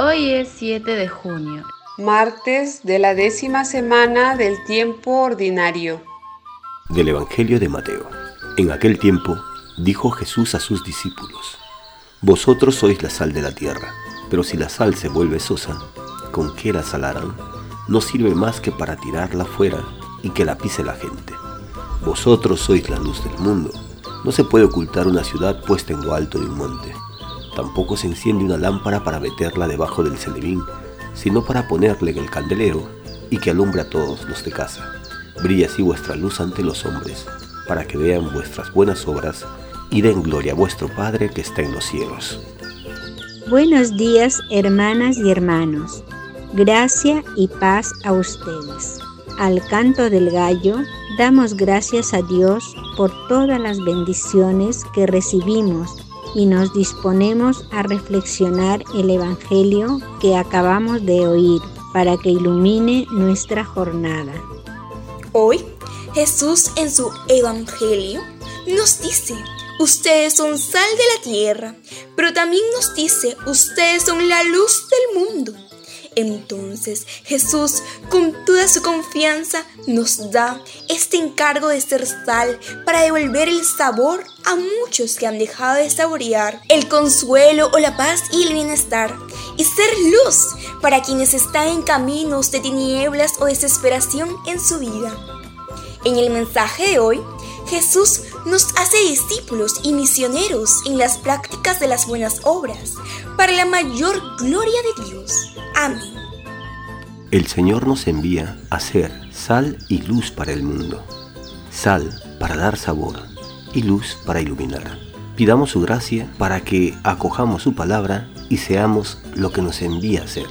Hoy es 7 de junio, martes de la décima semana del tiempo ordinario. Del Evangelio de Mateo. En aquel tiempo dijo Jesús a sus discípulos, Vosotros sois la sal de la tierra, pero si la sal se vuelve sosa, ¿con qué la salarán? No sirve más que para tirarla fuera y que la pise la gente. Vosotros sois la luz del mundo. No se puede ocultar una ciudad puesta en lo alto de un monte. Tampoco se enciende una lámpara para meterla debajo del celebín, sino para ponerle en el candelero y que alumbre a todos los de casa. Brilla así vuestra luz ante los hombres, para que vean vuestras buenas obras y den gloria a vuestro Padre que está en los cielos. Buenos días, hermanas y hermanos. Gracia y paz a ustedes. Al canto del gallo, damos gracias a Dios por todas las bendiciones que recibimos y nos disponemos a reflexionar el Evangelio que acabamos de oír para que ilumine nuestra jornada. Hoy Jesús en su Evangelio nos dice, ustedes son sal de la tierra, pero también nos dice, ustedes son la luz del mundo. Entonces Jesús, con toda su confianza, nos da este encargo de ser sal para devolver el sabor a muchos que han dejado de saborear el consuelo o la paz y el bienestar, y ser luz para quienes están en caminos de tinieblas o desesperación en su vida. En el mensaje de hoy, Jesús nos hace discípulos y misioneros en las prácticas de las buenas obras, para la mayor gloria de Dios. Amén. El Señor nos envía a ser sal y luz para el mundo. Sal para dar sabor y luz para iluminar. Pidamos su gracia para que acojamos su palabra y seamos lo que nos envía a ser.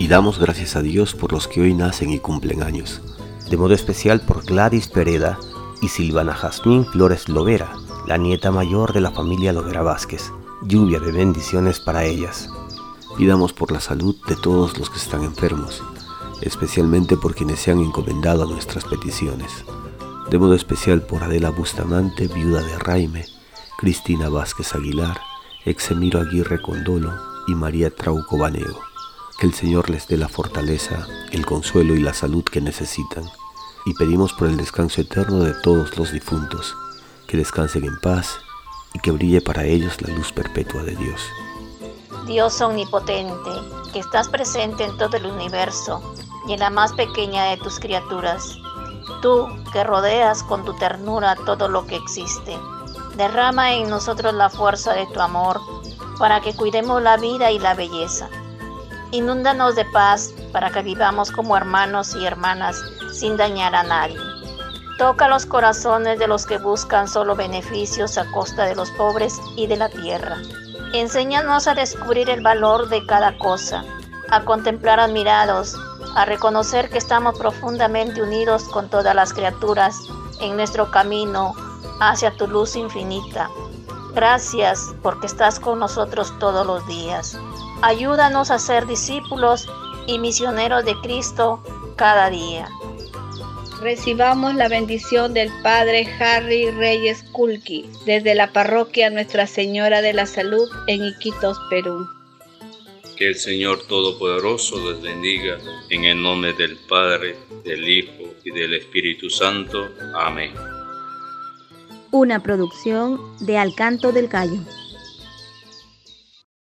Y damos gracias a Dios por los que hoy nacen y cumplen años. De modo especial por Gladys Pereda y Silvana Jazmín Flores Lovera, la nieta mayor de la familia Lovera Vázquez. Lluvia de bendiciones para ellas. Pidamos por la salud de todos los que están enfermos, especialmente por quienes se han encomendado a nuestras peticiones. De modo especial por Adela Bustamante, viuda de Raime, Cristina Vázquez Aguilar, Exemiro Aguirre Condolo y María Trauco Baneo. Que el Señor les dé la fortaleza, el consuelo y la salud que necesitan. Y pedimos por el descanso eterno de todos los difuntos, que descansen en paz y que brille para ellos la luz perpetua de Dios. Dios omnipotente, que estás presente en todo el universo y en la más pequeña de tus criaturas. Tú que rodeas con tu ternura todo lo que existe. Derrama en nosotros la fuerza de tu amor para que cuidemos la vida y la belleza. Inúndanos de paz para que vivamos como hermanos y hermanas sin dañar a nadie. Toca los corazones de los que buscan solo beneficios a costa de los pobres y de la tierra. Enséñanos a descubrir el valor de cada cosa, a contemplar admirados, a reconocer que estamos profundamente unidos con todas las criaturas en nuestro camino hacia tu luz infinita. Gracias porque estás con nosotros todos los días. Ayúdanos a ser discípulos y misioneros de Cristo cada día. Recibamos la bendición del Padre Harry Reyes Kulki desde la parroquia Nuestra Señora de la Salud en Iquitos, Perú. Que el Señor Todopoderoso les bendiga en el nombre del Padre, del Hijo y del Espíritu Santo. Amén. Una producción de Alcanto del Gallo.